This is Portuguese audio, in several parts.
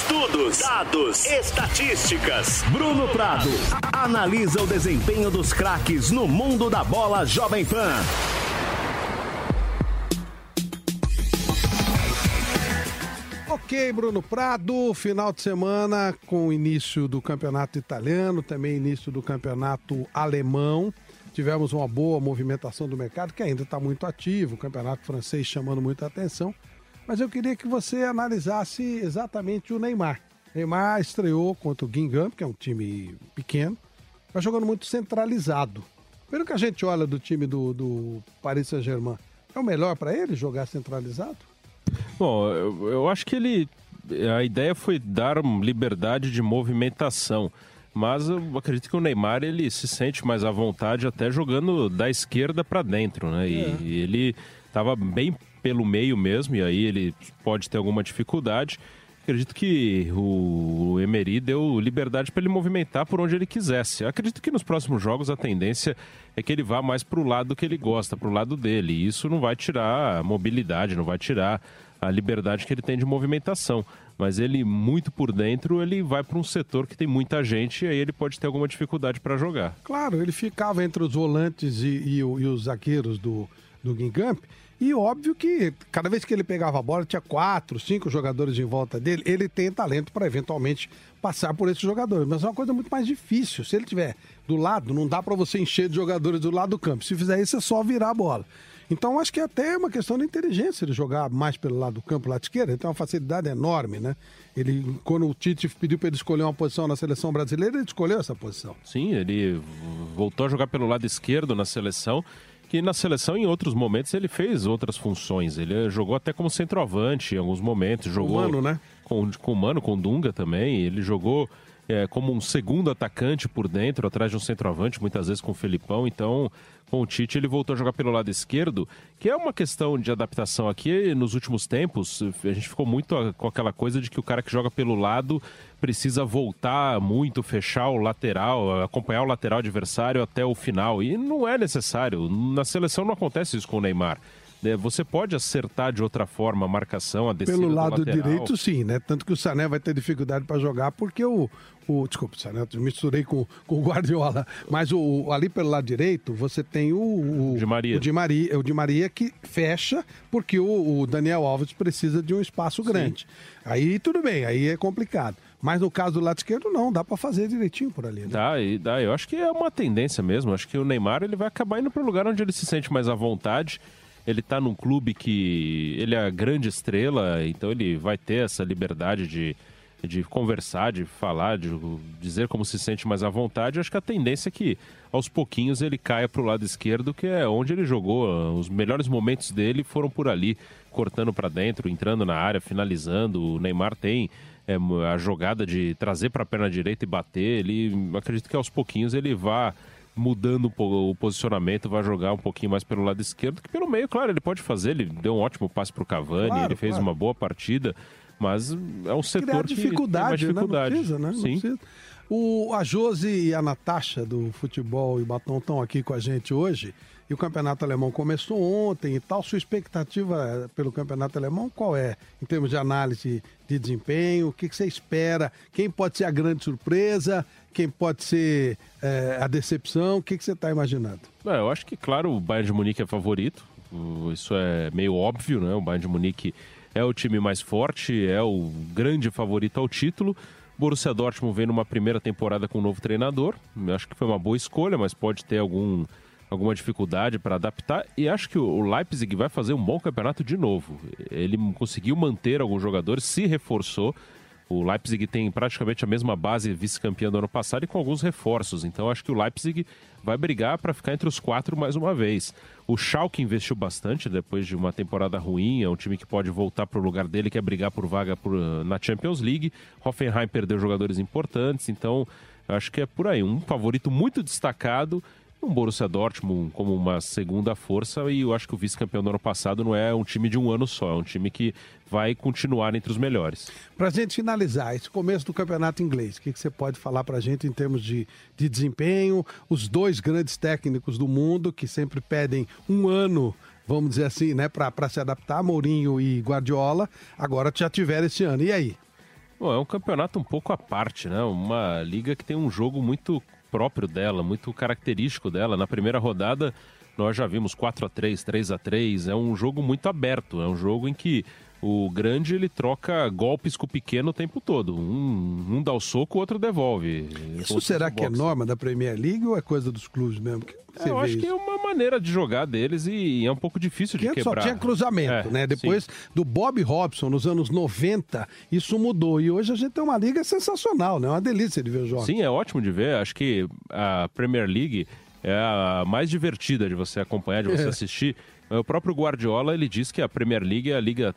Estudos, dados, estatísticas. Bruno Prado analisa o desempenho dos craques no mundo da bola Jovem Pan. Ok, Bruno Prado, final de semana com o início do campeonato italiano, também início do campeonato alemão. Tivemos uma boa movimentação do mercado, que ainda está muito ativo, o campeonato francês chamando muita atenção. Mas eu queria que você analisasse exatamente o Neymar. Neymar estreou contra o Guingamp, que é um time pequeno, mas jogando muito centralizado. Pelo que a gente olha do time do, do Paris Saint-Germain, é o melhor para ele jogar centralizado? Bom, eu, eu acho que ele. A ideia foi dar liberdade de movimentação. Mas eu acredito que o Neymar ele se sente mais à vontade até jogando da esquerda para dentro, né? E, é. e ele estava bem pelo meio mesmo, e aí ele pode ter alguma dificuldade. Acredito que o Emery deu liberdade para ele movimentar por onde ele quisesse. Acredito que nos próximos jogos a tendência é que ele vá mais para o lado que ele gosta, para o lado dele. E isso não vai tirar a mobilidade, não vai tirar a liberdade que ele tem de movimentação. Mas ele, muito por dentro, ele vai para um setor que tem muita gente e aí ele pode ter alguma dificuldade para jogar. Claro, ele ficava entre os volantes e, e, e os zagueiros do, do Guingamp. E óbvio que cada vez que ele pegava a bola, tinha quatro, cinco jogadores em volta dele. Ele tem talento para eventualmente passar por esses jogadores. Mas é uma coisa muito mais difícil. Se ele tiver do lado, não dá para você encher de jogadores do lado do campo. Se fizer isso, é só virar a bola. Então, acho que até é uma questão de inteligência ele jogar mais pelo lado do campo, lado esquerdo. Ele tem uma facilidade enorme, né? Ele, quando o Tite pediu para ele escolher uma posição na seleção brasileira, ele escolheu essa posição. Sim, ele voltou a jogar pelo lado esquerdo na seleção que na seleção, em outros momentos, ele fez outras funções. Ele jogou até como centroavante em alguns momentos. Jogou com o Mano, né? Com, com o Mano, com o Dunga também. Ele jogou é, como um segundo atacante por dentro, atrás de um centroavante, muitas vezes com o Felipão. Então, com o Tite, ele voltou a jogar pelo lado esquerdo, que é uma questão de adaptação aqui. Nos últimos tempos, a gente ficou muito com aquela coisa de que o cara que joga pelo lado precisa voltar muito, fechar o lateral, acompanhar o lateral adversário até o final. E não é necessário. Na seleção não acontece isso com o Neymar. É, você pode acertar de outra forma a marcação, a descida Pelo lado direito, sim, né? Tanto que o Sané vai ter dificuldade para jogar porque o, o desculpa, Sané, eu misturei com, com o Guardiola, mas o, ali pelo lado direito você tem o, o de Maria, o de Maria, o Maria que fecha porque o, o Daniel Alves precisa de um espaço grande. Sim. Aí tudo bem, aí é complicado. Mas no caso do lado esquerdo, não, dá para fazer direitinho por ali. Né? Dá, e dá. Eu acho que é uma tendência mesmo. Acho que o Neymar ele vai acabar indo para o lugar onde ele se sente mais à vontade ele está num clube que ele é a grande estrela, então ele vai ter essa liberdade de, de conversar, de falar, de dizer como se sente mais à vontade. Eu acho que a tendência é que aos pouquinhos ele caia para o lado esquerdo, que é onde ele jogou. Os melhores momentos dele foram por ali, cortando para dentro, entrando na área, finalizando. O Neymar tem é, a jogada de trazer para a perna direita e bater. Ele acredito que aos pouquinhos ele vá mudando o posicionamento, vai jogar um pouquinho mais pelo lado esquerdo, que pelo meio, claro, ele pode fazer. Ele deu um ótimo passe para o Cavani, claro, ele fez claro. uma boa partida, mas é um setor que dificuldade, tem dificuldade. Né? Precisa, né? Sim. O, a Josi e a Natasha do futebol e batom estão aqui com a gente hoje. E o campeonato alemão começou ontem e tal. Sua expectativa pelo campeonato alemão qual é? Em termos de análise de desempenho, o que, que você espera? Quem pode ser a grande surpresa? Quem pode ser é, a decepção? O que, que você está imaginando? É, eu acho que, claro, o Bayern de Munique é favorito. Isso é meio óbvio, né? O Bayern de Munique é o time mais forte, é o grande favorito ao título. Borussia Dortmund vem numa primeira temporada com um novo treinador. Acho que foi uma boa escolha, mas pode ter algum alguma dificuldade para adaptar e acho que o Leipzig vai fazer um bom campeonato de novo. Ele conseguiu manter alguns jogadores, se reforçou. O Leipzig tem praticamente a mesma base vice-campeão do ano passado e com alguns reforços. Então acho que o Leipzig vai brigar para ficar entre os quatro mais uma vez. O Schalke investiu bastante depois de uma temporada ruim, é um time que pode voltar para o lugar dele, que é brigar por vaga por, na Champions League. Hoffenheim perdeu jogadores importantes, então acho que é por aí. Um favorito muito destacado um Borussia Dortmund como uma segunda força e eu acho que o vice-campeão do ano passado não é um time de um ano só, é um time que vai continuar entre os melhores. Para a gente finalizar, esse começo do campeonato inglês, o que, que você pode falar para a gente em termos de, de desempenho? Os dois grandes técnicos do mundo que sempre pedem um ano vamos dizer assim, né, para se adaptar, Mourinho e Guardiola, agora já tiveram esse ano. E aí? Bom, é um campeonato um pouco à parte, né? Uma liga que tem um jogo muito próprio dela, muito característico dela. Na primeira rodada, nós já vimos 4 a 3 3 a 3 É um jogo muito aberto, é um jogo em que o grande ele troca golpes com o pequeno o tempo todo. Um, um dá o soco, o outro devolve. Isso será que é norma da Premier League ou é coisa dos clubes mesmo? É, eu acho isso? que é uma maneira de jogar deles e é um pouco difícil de quebrar. só tinha cruzamento, é, né? Depois sim. do Bob Robson, nos anos 90, isso mudou. E hoje a gente tem uma liga sensacional, né? Uma delícia de ver os jogos. Sim, é ótimo de ver. Acho que a Premier League é a mais divertida de você acompanhar, de você é. assistir. O próprio Guardiola ele diz que a Premier League é a liga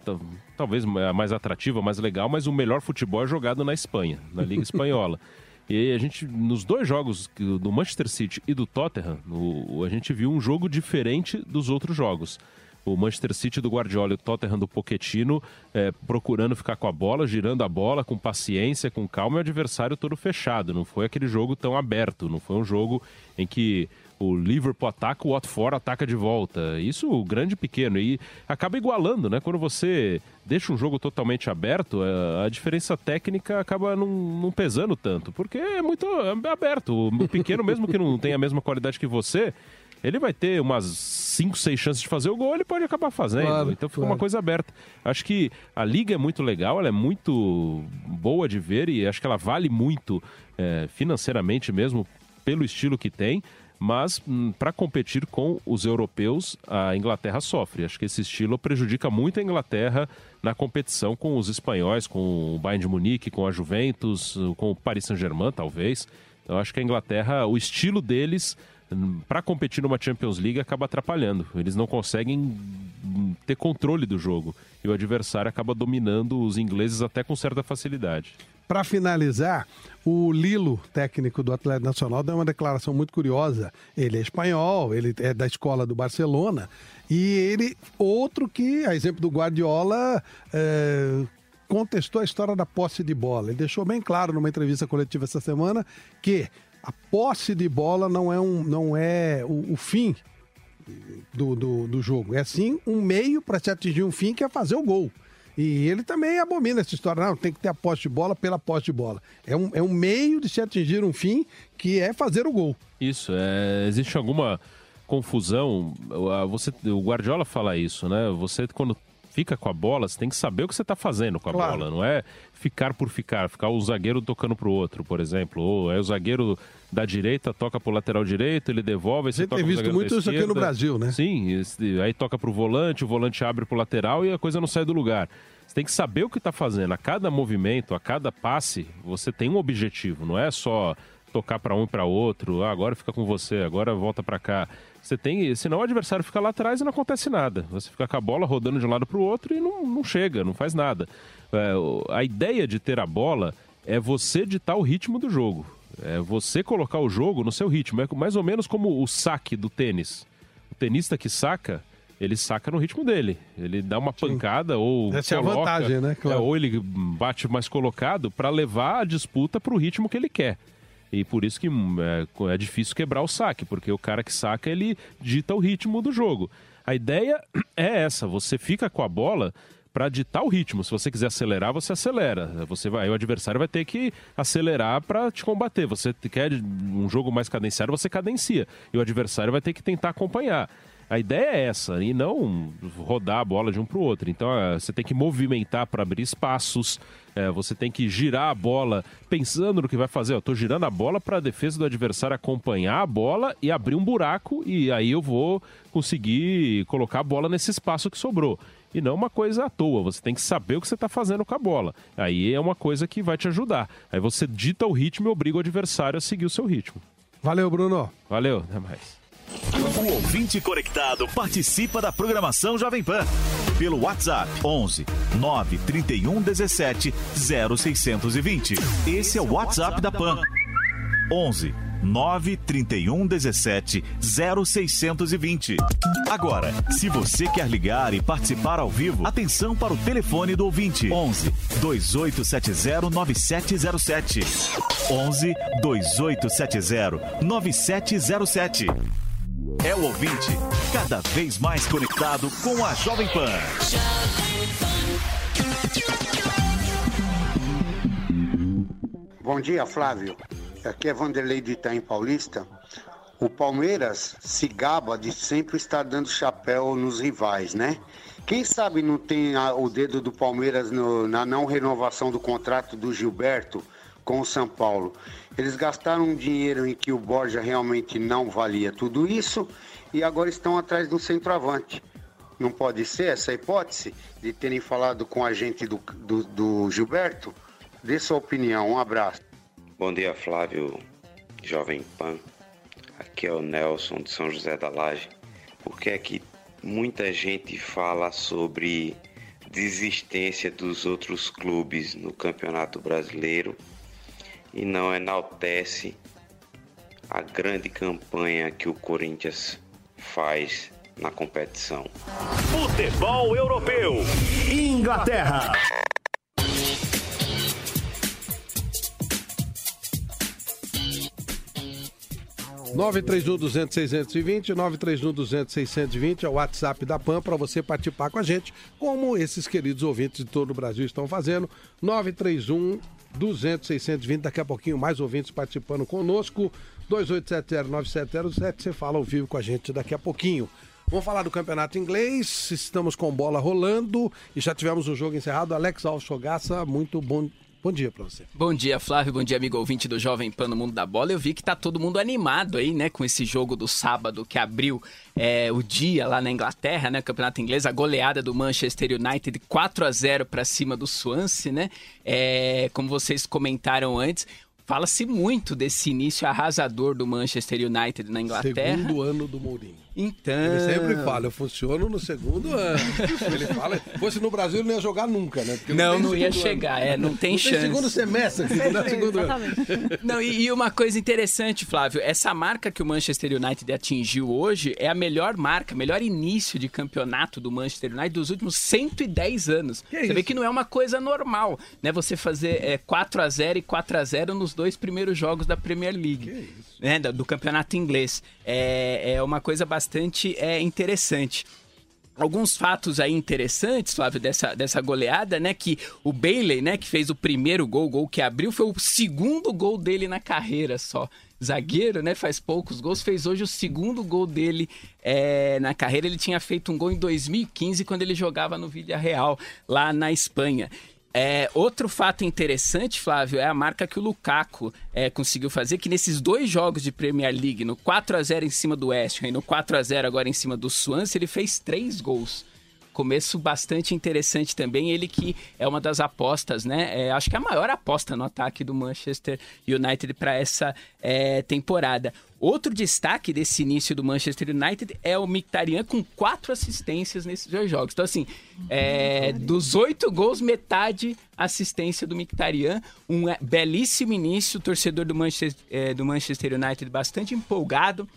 talvez a mais atrativa, mais legal, mas o melhor futebol é jogado na Espanha, na Liga Espanhola. E a gente, nos dois jogos do Manchester City e do Tottenham, a gente viu um jogo diferente dos outros jogos. O Manchester City do Guardiola e o Tottenham do Pochettino é, procurando ficar com a bola, girando a bola com paciência, com calma e o adversário todo fechado. Não foi aquele jogo tão aberto, não foi um jogo em que o Liverpool ataca, o Watford ataca de volta. Isso grande e pequeno. E acaba igualando, né? Quando você deixa um jogo totalmente aberto, a, diferença técnica acaba não, não, pesando tanto. Porque é muito aberto. O pequeno, mesmo que não tenha a mesma qualidade que você, ele vai ter umas 5, 6 chances de fazer o gol, ele pode acabar fazendo. Claro, então fica claro. uma coisa aberta. Acho que a liga é muito legal, ela é muito boa de ver e acho que ela vale muito é, financeiramente mesmo pelo estilo que tem mas hum, para competir com os europeus, a Inglaterra sofre. Acho que esse estilo prejudica muito a Inglaterra na competição com os espanhóis, com o Bayern de Munique, com a Juventus, com o Paris Saint-Germain, talvez. Eu acho que a Inglaterra, o estilo deles hum, para competir numa Champions League acaba atrapalhando. Eles não conseguem hum, ter controle do jogo e o adversário acaba dominando os ingleses até com certa facilidade. Para finalizar, o Lilo, técnico do Atlético Nacional, deu uma declaração muito curiosa. Ele é espanhol, ele é da escola do Barcelona, e ele, outro que, a exemplo do Guardiola, é, contestou a história da posse de bola. Ele deixou bem claro numa entrevista coletiva essa semana que a posse de bola não é, um, não é o, o fim do, do, do jogo, é sim um meio para se atingir um fim que é fazer o gol. E ele também abomina essa história, não, tem que ter a posse de bola pela posse de bola. É um, é um meio de se atingir um fim que é fazer o gol. Isso, é, existe alguma confusão, você, o Guardiola fala isso, né? Você quando fica com a bola, você tem que saber o que você está fazendo com a claro. bola, não é ficar por ficar, ficar o zagueiro tocando para o outro, por exemplo, ou é o zagueiro da direita toca para o lateral direito, ele devolve, você toca tem visto muito isso aqui no Brasil, né? Sim, aí toca para o volante, o volante abre para o lateral e a coisa não sai do lugar. Você tem que saber o que está fazendo. A cada movimento, a cada passe, você tem um objetivo. Não é só tocar para um e para outro. Ah, agora fica com você, agora volta para cá. Você tem, senão o adversário fica lá atrás e não acontece nada. Você fica com a bola rodando de um lado para o outro e não, não chega, não faz nada. É, a ideia de ter a bola é você ditar o ritmo do jogo. É você colocar o jogo no seu ritmo. É mais ou menos como o saque do tênis. O tenista que saca, ele saca no ritmo dele. Ele dá uma Sim. pancada ou Essa coloca, é a vantagem, né? Claro. É, ou ele bate mais colocado para levar a disputa para o ritmo que ele quer. E por isso que hum, é, é, difícil quebrar o saque, porque o cara que saca, ele dita o ritmo do jogo. A ideia é essa, você fica com a bola para ditar o ritmo. Se você quiser acelerar, você acelera. Você vai, o adversário vai ter que acelerar para te combater. Você quer um jogo mais cadenciado, você cadencia. E o adversário vai ter que tentar acompanhar. A ideia é essa, e não rodar a bola de um para o outro. Então é, você tem que movimentar para abrir espaços, é, você tem que girar a bola pensando no que vai fazer. Eu estou girando a bola para a defesa do adversário acompanhar a bola e abrir um buraco, e aí eu vou conseguir colocar a bola nesse espaço que sobrou. E não uma coisa à toa, você tem que saber o que você está fazendo com a bola. Aí é uma coisa que vai te ajudar. Aí você dita o ritmo e obriga o adversário a seguir o seu ritmo. Valeu, Bruno. Valeu, até mais. O ouvinte conectado participa da programação Jovem Pan pelo WhatsApp 11 931 17 0620. Esse é o WhatsApp da Pan. 11 931 17 0620. Agora, se você quer ligar e participar ao vivo, atenção para o telefone do ouvinte: 11 2870 9707. 11 2870 9707. É o ouvinte, cada vez mais conectado com a Jovem Pan. Bom dia, Flávio. Aqui é Vanderlei de Itaim Paulista. O Palmeiras se gaba de sempre estar dando chapéu nos rivais, né? Quem sabe não tem a, o dedo do Palmeiras no, na não renovação do contrato do Gilberto com o São Paulo? Eles gastaram um dinheiro em que o Borja realmente não valia tudo isso e agora estão atrás do centroavante. Não pode ser essa hipótese de terem falado com a gente do, do, do Gilberto? Dê sua opinião. Um abraço. Bom dia, Flávio, Jovem Pan. Aqui é o Nelson de São José da Laje. Por que é que muita gente fala sobre desistência dos outros clubes no Campeonato Brasileiro e não enaltece a grande campanha que o Corinthians faz na competição. Futebol Europeu. Inglaterra. 931 200 620, 931 200 620 é o WhatsApp da PAN para você participar com a gente, como esses queridos ouvintes de todo o Brasil estão fazendo. 931 200 620, daqui a pouquinho mais ouvintes participando conosco. 2870-9707, você fala ao vivo com a gente daqui a pouquinho. Vamos falar do campeonato inglês, estamos com bola rolando e já tivemos o jogo encerrado. Alex Alchogaça, muito bom Bom dia para você. Bom dia, Flávio. Bom dia, amigo ouvinte do Jovem Pan no Mundo da Bola. Eu vi que tá todo mundo animado aí, né, com esse jogo do sábado que abriu é, o dia lá na Inglaterra, né, Campeonato Inglês, a goleada do Manchester United 4 a 0 para cima do Swansea, né? É, como vocês comentaram antes, Fala-se muito desse início arrasador do Manchester United na Inglaterra. Segundo ano do Mourinho. Então. Ele sempre fala, eu funciono no segundo ano. ele fala, fosse no Brasil, ele não ia jogar nunca, né? Porque não, não, não ia chegar, é, não tem não chance. Tem segundo semestre, não é segundo ano. Não, e, e, uma coisa interessante, Flávio, essa marca que o Manchester United atingiu hoje é a melhor marca, melhor início de campeonato do Manchester United dos últimos 110 anos. Que Você isso? vê que não é uma coisa normal, né? Você fazer é, 4 a 0 e 4 a 0 nos dois primeiros jogos da Premier League. Né, do campeonato inglês. É, é uma coisa bastante é, interessante alguns fatos aí interessantes, Flávio, dessa, dessa goleada, né? Que o Bailey, né, que fez o primeiro gol, o gol que abriu, foi o segundo gol dele na carreira só. Zagueiro, né? Faz poucos gols, fez hoje o segundo gol dele é, na carreira. Ele tinha feito um gol em 2015 quando ele jogava no Villarreal, lá na Espanha. É, outro fato interessante, Flávio, é a marca que o Lukaku é, conseguiu fazer, que nesses dois jogos de Premier League, no 4 a 0 em cima do West Ham e no 4 a 0 agora em cima do Swansea, ele fez três gols começo bastante interessante também. Ele que é uma das apostas, né? É, acho que é a maior aposta no ataque do Manchester United para essa é, temporada. Outro destaque desse início do Manchester United é o Mkhitaryan com quatro assistências nesses dois jogos. Então, assim, é, dos oito gols, metade assistência do Mkhitaryan. Um é, belíssimo início, torcedor do Manchester, é, do Manchester United bastante empolgado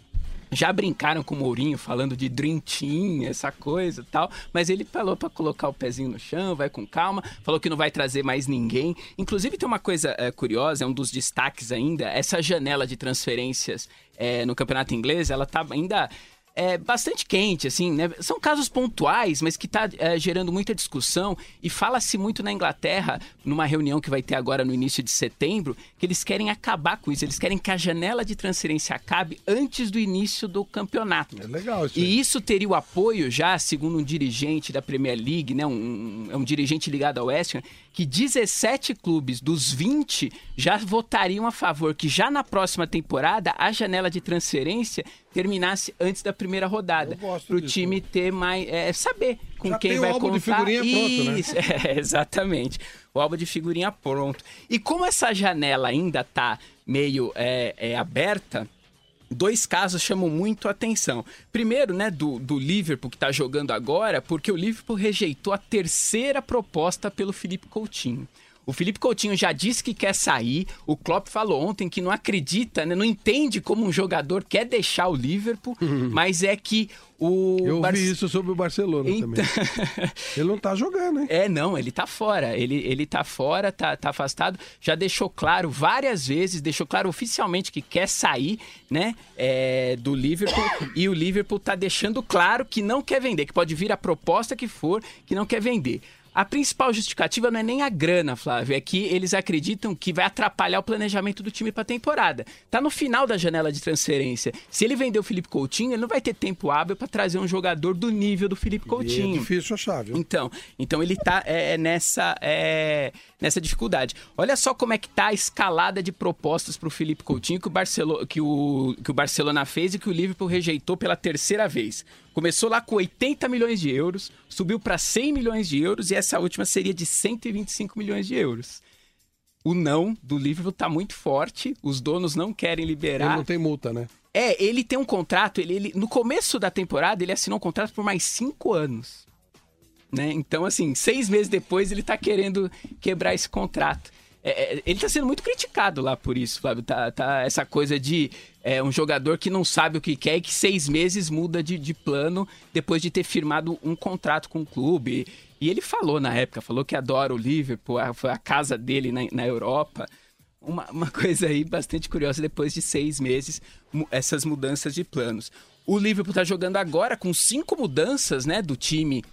já brincaram com o Mourinho falando de Dream Team, essa coisa e tal, mas ele falou para colocar o pezinho no chão, vai com calma, falou que não vai trazer mais ninguém. Inclusive tem uma coisa é, curiosa, é um dos destaques ainda, essa janela de transferências é, no campeonato inglês, ela tá ainda é, bastante quente, assim, né? São casos pontuais, mas que está é, gerando muita discussão e fala-se muito na Inglaterra, numa reunião que vai ter agora no início de setembro, que eles querem acabar com isso, eles querem que a janela de transferência acabe antes do início do campeonato. É legal isso. E isso teria o apoio já, segundo um dirigente da Premier League, né? Um, um, é um dirigente ligado ao West Ham, que 17 clubes dos 20 já votariam a favor que já na próxima temporada a janela de transferência terminasse antes da primeira rodada. Para o time ter mais. É, saber com já quem vai o álbum contar. De figurinha pronto, Isso, né? é, exatamente. O álbum de figurinha pronto. E como essa janela ainda está meio é, é, aberta, dois casos chamam muito a atenção. Primeiro, né, do, do Liverpool que está jogando agora, porque o Liverpool rejeitou a terceira proposta pelo Felipe Coutinho. O Felipe Coutinho já disse que quer sair. O Klopp falou ontem que não acredita, né? não entende como um jogador quer deixar o Liverpool, mas é que o Eu Bar... vi isso sobre o Barcelona então... também. ele não tá jogando, hein? É, não, ele tá fora. Ele, ele tá fora, tá, tá afastado. Já deixou claro várias vezes, deixou claro oficialmente que quer sair, né, é, do Liverpool. e o Liverpool tá deixando claro que não quer vender, que pode vir a proposta que for, que não quer vender. A principal justificativa não é nem a grana, Flávio, é que eles acreditam que vai atrapalhar o planejamento do time para a temporada. Tá no final da janela de transferência. Se ele vender o Felipe Coutinho, ele não vai ter tempo hábil para trazer um jogador do nível do Felipe Coutinho. é difícil achar, viu? Então, então ele tá é, é, nessa, é, nessa dificuldade. Olha só como é que tá a escalada de propostas para o Felipe Coutinho que o, Barcelona, que, o, que o Barcelona fez e que o Liverpool rejeitou pela terceira vez. Começou lá com 80 milhões de euros, subiu para 100 milhões de euros e essa última seria de 125 milhões de euros. O não do Liverpool está muito forte, os donos não querem liberar. Ele não tem multa, né? É, ele tem um contrato, ele, ele, no começo da temporada ele assinou um contrato por mais cinco anos. Né? Então, assim, seis meses depois ele está querendo quebrar esse contrato. É, é, ele está sendo muito criticado lá por isso, Flávio. Tá, tá essa coisa de é, um jogador que não sabe o que quer e que seis meses muda de, de plano depois de ter firmado um contrato com o clube. E ele falou na época, falou que adora o Liverpool, foi a casa dele na, na Europa. Uma, uma coisa aí bastante curiosa depois de seis meses, essas mudanças de planos. O Liverpool está jogando agora com cinco mudanças né, do time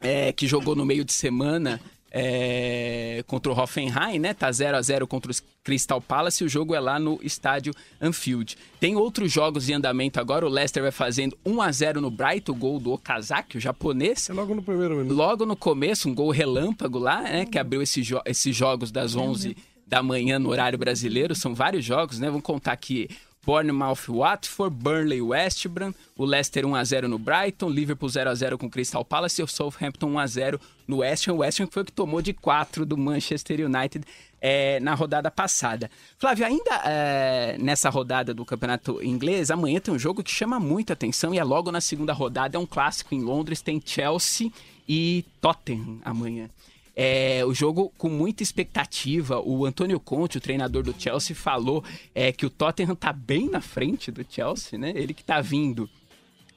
é, que jogou no meio de semana é, contra o Hoffenheim, né? Tá 0 a 0 contra o Crystal Palace. O jogo é lá no estádio Anfield. Tem outros jogos em andamento agora. O Leicester vai fazendo 1 a 0 no Brighton, o gol do Okazaki, o japonês. É logo no primeiro minuto. Logo no começo, um gol relâmpago lá, né? Que abriu esse jo esses jogos das 11 da manhã no horário brasileiro. São vários jogos, né? Vamos contar aqui Bournemouth, Watford, Burnley, West Brom, o Leicester 1x0 no Brighton, Liverpool 0x0 com Crystal Palace e o Southampton 1x0 no West Ham. O West Ham foi o que tomou de 4 do Manchester United é, na rodada passada. Flávio, ainda é, nessa rodada do campeonato inglês, amanhã tem um jogo que chama muita atenção e é logo na segunda rodada, é um clássico em Londres, tem Chelsea e Tottenham amanhã. É, o jogo com muita expectativa. O Antônio Conte, o treinador do Chelsea, falou é, que o Tottenham está bem na frente do Chelsea, né? Ele que está vindo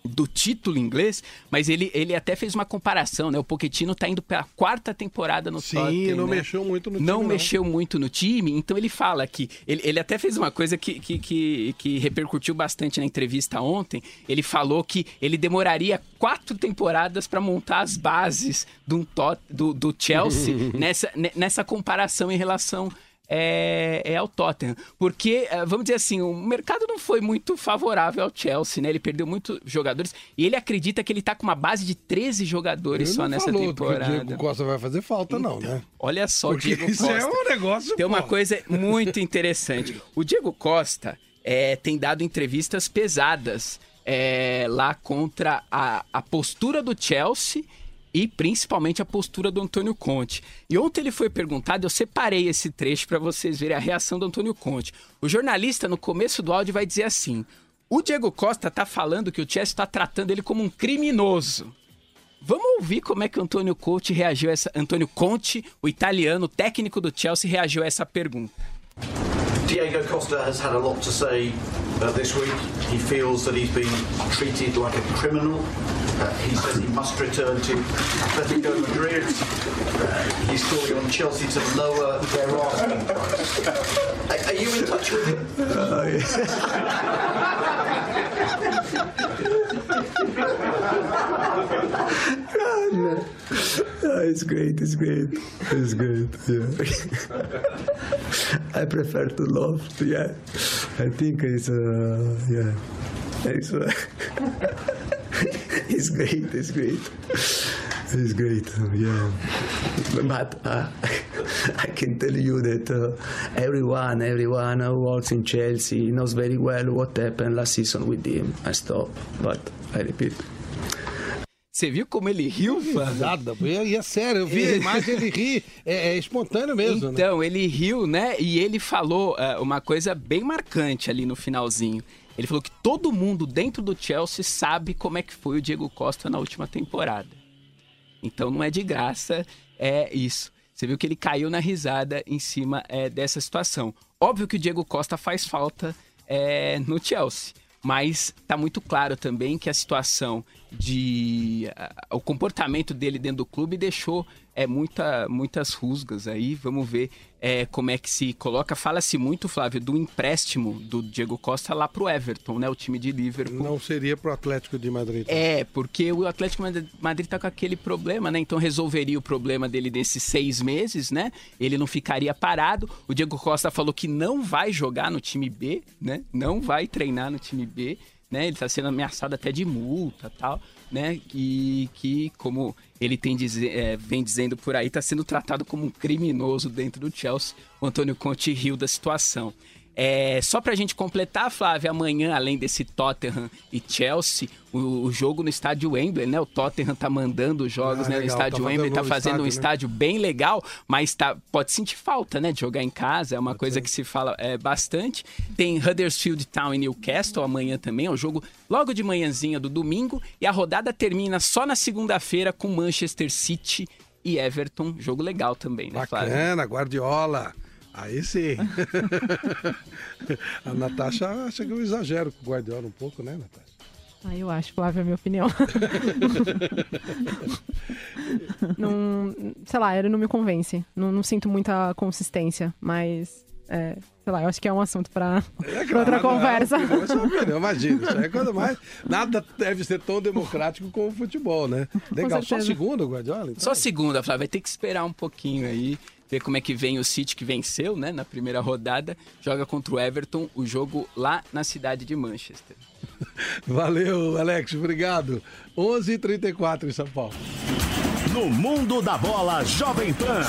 do título inglês, mas ele, ele até fez uma comparação, né? O Pochettino tá indo pela quarta temporada no Sim, Tottenham. Sim, não né? mexeu muito no time. Não, não, mexeu muito no time, então ele fala que. Ele, ele até fez uma coisa que, que, que, que repercutiu bastante na entrevista ontem. Ele falou que ele demoraria quatro temporadas para montar as bases do, do, do Chelsea nessa, nessa comparação em relação é, é ao Tottenham. Porque, é, vamos dizer assim, o mercado não foi muito favorável ao Chelsea, né? Ele perdeu muitos jogadores e ele acredita que ele tá com uma base de 13 jogadores ele só nessa temporada. Que o Diego Costa vai fazer falta, então, não, né? Olha só, Porque o Diego isso Costa. é um negócio. Tem uma coisa muito interessante. O Diego Costa é, tem dado entrevistas pesadas é, lá contra a, a postura do Chelsea e principalmente a postura do Antônio Conte. E ontem ele foi perguntado, eu separei esse trecho para vocês verem a reação do Antônio Conte. O jornalista, no começo do áudio, vai dizer assim: o Diego Costa está falando que o Chelsea está tratando ele como um criminoso. Vamos ouvir como é que Antônio Conte reagiu a essa. Antônio Conte, o italiano, técnico do Chelsea, reagiu a essa pergunta. Diego Costa has had a lot to say uh, this week. He feels that he's been treated like a criminal. Uh, he says he must return to Atletico Madrid. Uh, he's calling on Chelsea to lower their asking price. Are, are you in touch with him? no. Oh, it's great, it's great, it's great, yeah. I prefer to love, yeah. I think it's, uh, yeah, it's, uh, it's great, it's great. It's great, yeah. But uh, I can tell you that uh, everyone, everyone who works in Chelsea knows very well what happened last season with him. I stop, but I repeat, Você viu como ele riu? Nada, e é sério, eu vi a imagem, ele ri, é, é espontâneo mesmo. Então, né? ele riu, né? E ele falou uh, uma coisa bem marcante ali no finalzinho. Ele falou que todo mundo dentro do Chelsea sabe como é que foi o Diego Costa na última temporada. Então não é de graça, é isso. Você viu que ele caiu na risada em cima é, dessa situação. Óbvio que o Diego Costa faz falta é, no Chelsea, mas tá muito claro também que a situação de uh, o comportamento dele dentro do clube deixou é muita, muitas rusgas aí. Vamos ver é, como é que se coloca. Fala-se muito, Flávio, do empréstimo do Diego Costa lá pro Everton, né? O time de Liverpool. Não seria pro Atlético de Madrid. É, porque o Atlético de Madrid tá com aquele problema, né? Então resolveria o problema dele nesses seis meses, né? Ele não ficaria parado. O Diego Costa falou que não vai jogar no time B, né? Não vai treinar no time B né? Ele está sendo ameaçado até de multa tal, né? E que, como ele tem dizer, é, vem dizendo por aí, está sendo tratado como um criminoso dentro do Chelsea. O Antônio Conte riu da situação. É, só pra gente completar, Flávia, amanhã, além desse Tottenham e Chelsea, o, o, jogo no estádio Wembley, né? O Tottenham tá mandando os jogos ah, né, no estádio tá Wembley, tá fazendo um né? estádio bem legal, mas tá, pode sentir falta, né? De jogar em casa, é uma pode coisa ser. que se fala é, bastante. Tem Huddersfield Town e Newcastle amanhã também, é o jogo logo de manhãzinha do domingo, e a rodada termina só na segunda-feira com Manchester City e Everton, jogo legal também, né, Flávia? Bacana, Guardiola. Aí sim. a Natasha acha que eu exagero com o Guardiola um pouco, né, Natasha? Ah, eu acho, Flávia, é a minha opinião. não, sei lá, ele não me convence. Não, não sinto muita consistência, mas é, sei lá, eu acho que é um assunto para é, outra conversa. É é opinião, imagina. Isso é coisa mais. Nada deve ser tão democrático como o futebol, né? Legal. Só segunda, Guardiola? Então? Só segunda, Flávia. Vai ter que esperar um pouquinho aí ver como é que vem o City que venceu, né, na primeira rodada, joga contra o Everton, o jogo lá na cidade de Manchester. Valeu, Alex, obrigado. 11:34 em São Paulo. No mundo da bola, Jovem Pan.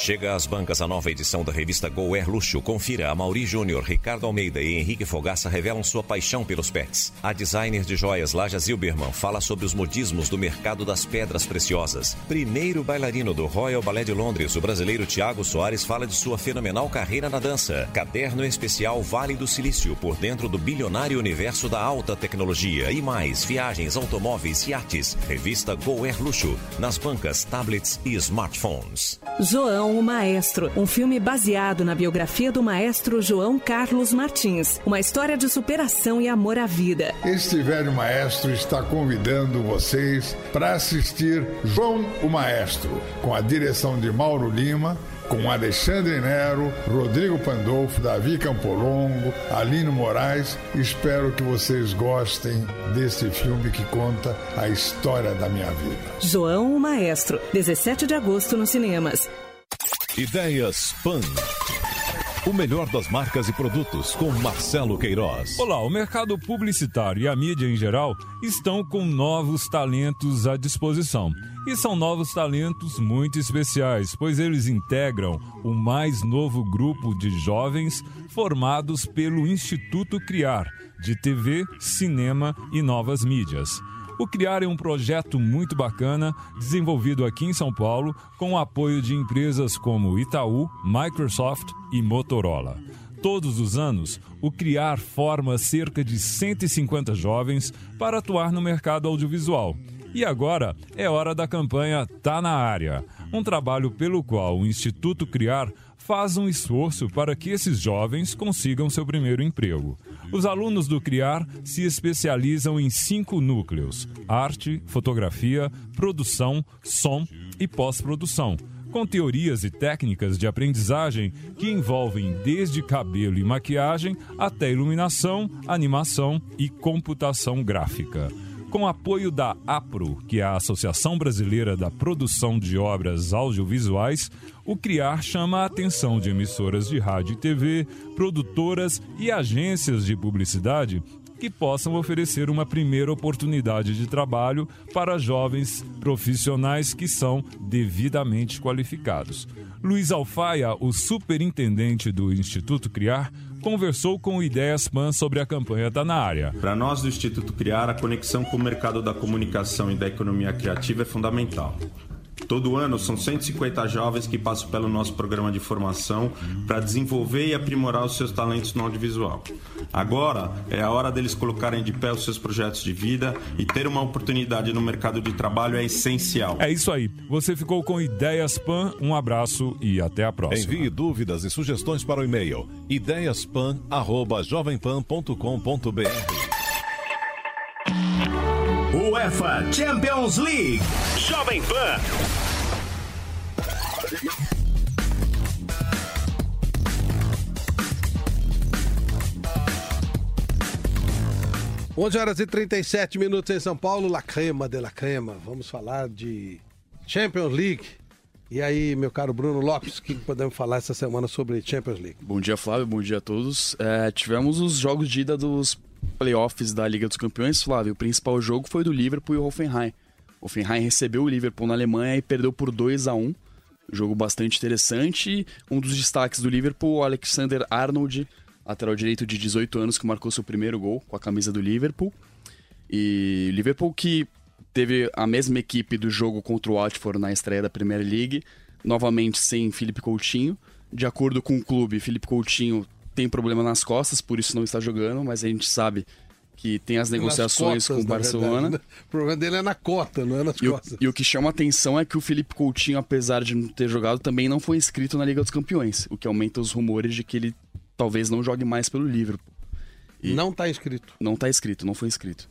Chega às bancas a nova edição da revista Go Air Luxo. Confira, a Mauri Júnior, Ricardo Almeida e Henrique Fogaça revelam sua paixão pelos pets. A designer de joias Laja Zilberman fala sobre os modismos do mercado das pedras preciosas. Primeiro bailarino do Royal Ballet de Londres, o brasileiro Tiago Soares fala de sua fenomenal carreira na dança. Caderno especial Vale do Silício, por dentro do bilionário universo da alta tecnologia. E mais, viagens, automóveis artes. Revista Go Air Luxo, nas bancas, tablets e smartphones. João João o Maestro, um filme baseado na biografia do maestro João Carlos Martins, uma história de superação e amor à vida. Este velho maestro está convidando vocês para assistir João o Maestro, com a direção de Mauro Lima com Alexandre Nero, Rodrigo Pandolfo, Davi Campolongo, Alino Moraes. Espero que vocês gostem desse filme que conta a história da minha vida. João o Maestro, 17 de agosto nos cinemas. Ideias Pan. O melhor das marcas e produtos com Marcelo Queiroz. Olá, o mercado publicitário e a mídia em geral estão com novos talentos à disposição. E são novos talentos muito especiais, pois eles integram o mais novo grupo de jovens formados pelo Instituto Criar, de TV, cinema e novas mídias. O Criar é um projeto muito bacana, desenvolvido aqui em São Paulo, com o apoio de empresas como Itaú, Microsoft e Motorola. Todos os anos, o Criar forma cerca de 150 jovens para atuar no mercado audiovisual. E agora é hora da campanha Tá na Área, um trabalho pelo qual o Instituto Criar faz um esforço para que esses jovens consigam seu primeiro emprego. Os alunos do CRIAR se especializam em cinco núcleos: arte, fotografia, produção, som e pós-produção com teorias e técnicas de aprendizagem que envolvem desde cabelo e maquiagem até iluminação, animação e computação gráfica. Com apoio da APRO, que é a Associação Brasileira da Produção de Obras Audiovisuais, o CRIAR chama a atenção de emissoras de rádio e TV, produtoras e agências de publicidade que possam oferecer uma primeira oportunidade de trabalho para jovens profissionais que são devidamente qualificados. Luiz Alfaia, o superintendente do Instituto Criar, conversou com o Ideias Pan sobre a campanha Tá na Área. Para nós do Instituto Criar, a conexão com o mercado da comunicação e da economia criativa é fundamental. Todo ano são 150 jovens que passam pelo nosso programa de formação para desenvolver e aprimorar os seus talentos no audiovisual. Agora é a hora deles colocarem de pé os seus projetos de vida e ter uma oportunidade no mercado de trabalho é essencial. É isso aí. Você ficou com Ideias Pan. Um abraço e até a próxima. Envie dúvidas e sugestões para o e-mail ideiaspan@jovempan.com.br. UEFA Champions League. Jovem Pan. 11 horas e 37 minutos em São Paulo, La Crema de la Crema. Vamos falar de Champions League. E aí, meu caro Bruno Lopes, o que podemos falar essa semana sobre Champions League? Bom dia, Flávio. Bom dia a todos. É, tivemos os jogos de ida dos playoffs da Liga dos Campeões, Flávio. O principal jogo foi do Liverpool e o Hoffenheim. O Hoffenheim recebeu o Liverpool na Alemanha e perdeu por 2 a 1 Jogo bastante interessante. Um dos destaques do Liverpool, Alexander Arnold, lateral direito de 18 anos, que marcou seu primeiro gol com a camisa do Liverpool. E Liverpool que teve a mesma equipe do jogo contra o Watford na estreia da Premier League, novamente sem Felipe Coutinho. De acordo com o clube, Felipe Coutinho tem problema nas costas, por isso não está jogando, mas a gente sabe que tem as negociações cotas, com o Barcelona. Né? O problema dele é na cota, não é nas e costas. O, e o que chama atenção é que o Felipe Coutinho, apesar de não ter jogado, também não foi inscrito na Liga dos Campeões, o que aumenta os rumores de que ele talvez não jogue mais pelo Liverpool. E não está inscrito. Não está inscrito, não foi inscrito.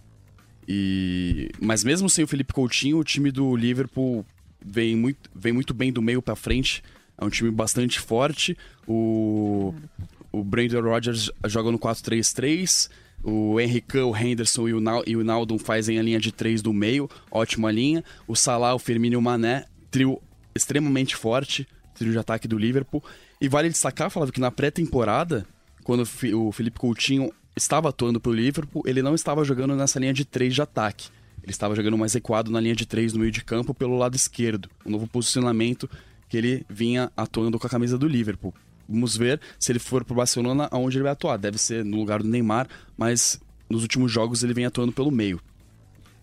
E mas mesmo sem o Felipe Coutinho, o time do Liverpool vem muito, vem muito bem do meio para frente. É um time bastante forte. O o Brandon Rodgers joga no 4-3-3. O Henrique, o Henderson e o, Nal, e o Naldon fazem a linha de três do meio, ótima linha. O Salah, o Firmino e o Mané, trio extremamente forte, trio de ataque do Liverpool. E vale destacar, Flávio, que na pré-temporada, quando o Felipe Coutinho estava atuando pelo Liverpool, ele não estava jogando nessa linha de três de ataque. Ele estava jogando mais equado na linha de três no meio de campo pelo lado esquerdo. Um novo posicionamento que ele vinha atuando com a camisa do Liverpool. Vamos ver se ele for para o Barcelona, aonde ele vai atuar. Deve ser no lugar do Neymar, mas nos últimos jogos ele vem atuando pelo meio.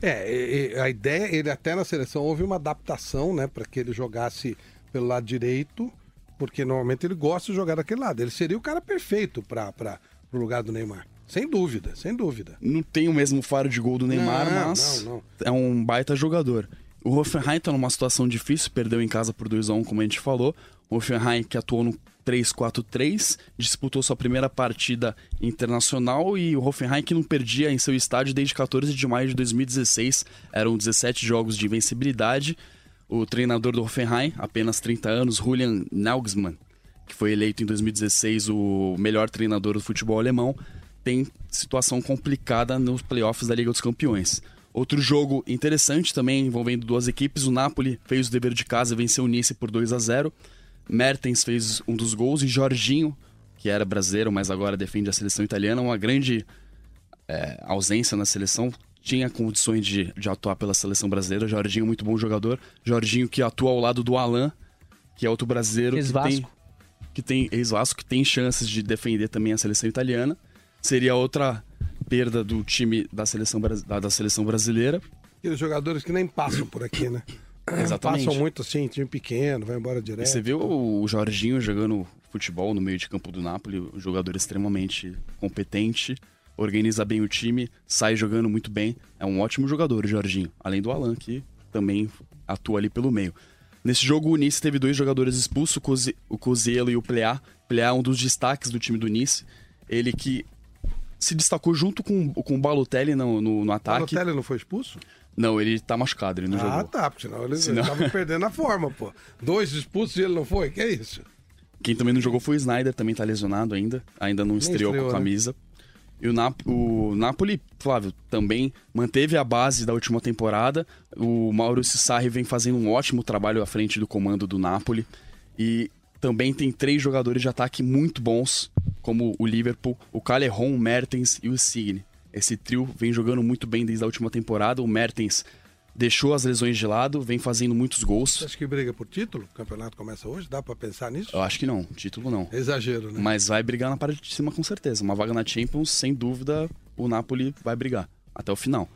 É, a ideia, ele até na seleção houve uma adaptação, né, para que ele jogasse pelo lado direito, porque normalmente ele gosta de jogar daquele lado. Ele seria o cara perfeito para o lugar do Neymar. Sem dúvida, sem dúvida. Não tem o mesmo faro de gol do Neymar, não, mas não, não. é um baita jogador. O Hoffenheim está numa situação difícil, perdeu em casa por 2 a 1 como a gente falou. O Hoffenheim que atuou no 3-4-3, disputou sua primeira partida internacional e o Hoffenheim que não perdia em seu estádio desde 14 de maio de 2016. Eram 17 jogos de invencibilidade. O treinador do Hoffenheim, apenas 30 anos, Julian Nagelsmann, que foi eleito em 2016 o melhor treinador do futebol alemão, tem situação complicada nos playoffs da Liga dos Campeões. Outro jogo interessante também envolvendo duas equipes, o Napoli fez o dever de casa e venceu o Nice por 2 a 0. Mertens fez um dos gols e Jorginho, que era brasileiro, mas agora defende a seleção italiana, uma grande é, ausência na seleção, tinha condições de, de atuar pela seleção brasileira. Jorginho, muito bom jogador. Jorginho que atua ao lado do Alan, que é outro brasileiro que tem, que tem ex-Vasco, que tem chances de defender também a seleção italiana. Seria outra perda do time da seleção, da, da seleção brasileira. E os jogadores que nem passam por aqui, né? Exatamente. Passam muito assim, time pequeno, vai embora direto. E você viu o Jorginho jogando futebol no meio de campo do Napoli, um jogador extremamente competente, organiza bem o time, sai jogando muito bem. É um ótimo jogador, o Jorginho. Além do Alan, que também atua ali pelo meio. Nesse jogo, o Nice teve dois jogadores expulsos, o Cozielo e o Pleá. Pleá é um dos destaques do time do Nice. Ele que se destacou junto com, com o Balotelli no, no, no ataque. O Balotelli não foi expulso? Não, ele tá machucado, ele não ah, jogou. Ah, tá, porque senão ele senão... tava perdendo a forma, pô. Dois expulsos e ele não foi? Que é isso? Quem também não jogou foi o Snyder, também tá lesionado ainda. Ainda não estreou, estreou, com a né? camisa. Né? E o, Nap o Napoli, Flávio, também manteve a base da última temporada. O Maurício Sarri vem fazendo um ótimo trabalho à frente do comando do Napoli. E também tem três jogadores de ataque muito bons, como o Liverpool, o Caleron, o Mertens e o Signe. Esse trio vem jogando muito bem desde a última temporada. O Mertens deixou as lesões de lado, vem fazendo muitos gols. Você acha que briga por título? O campeonato começa hoje? Dá para pensar nisso? Eu acho que não, título não. Exagero, né? Mas vai brigar na parte de cima com certeza. Uma vaga na Champions, sem dúvida, o Napoli vai brigar até o final.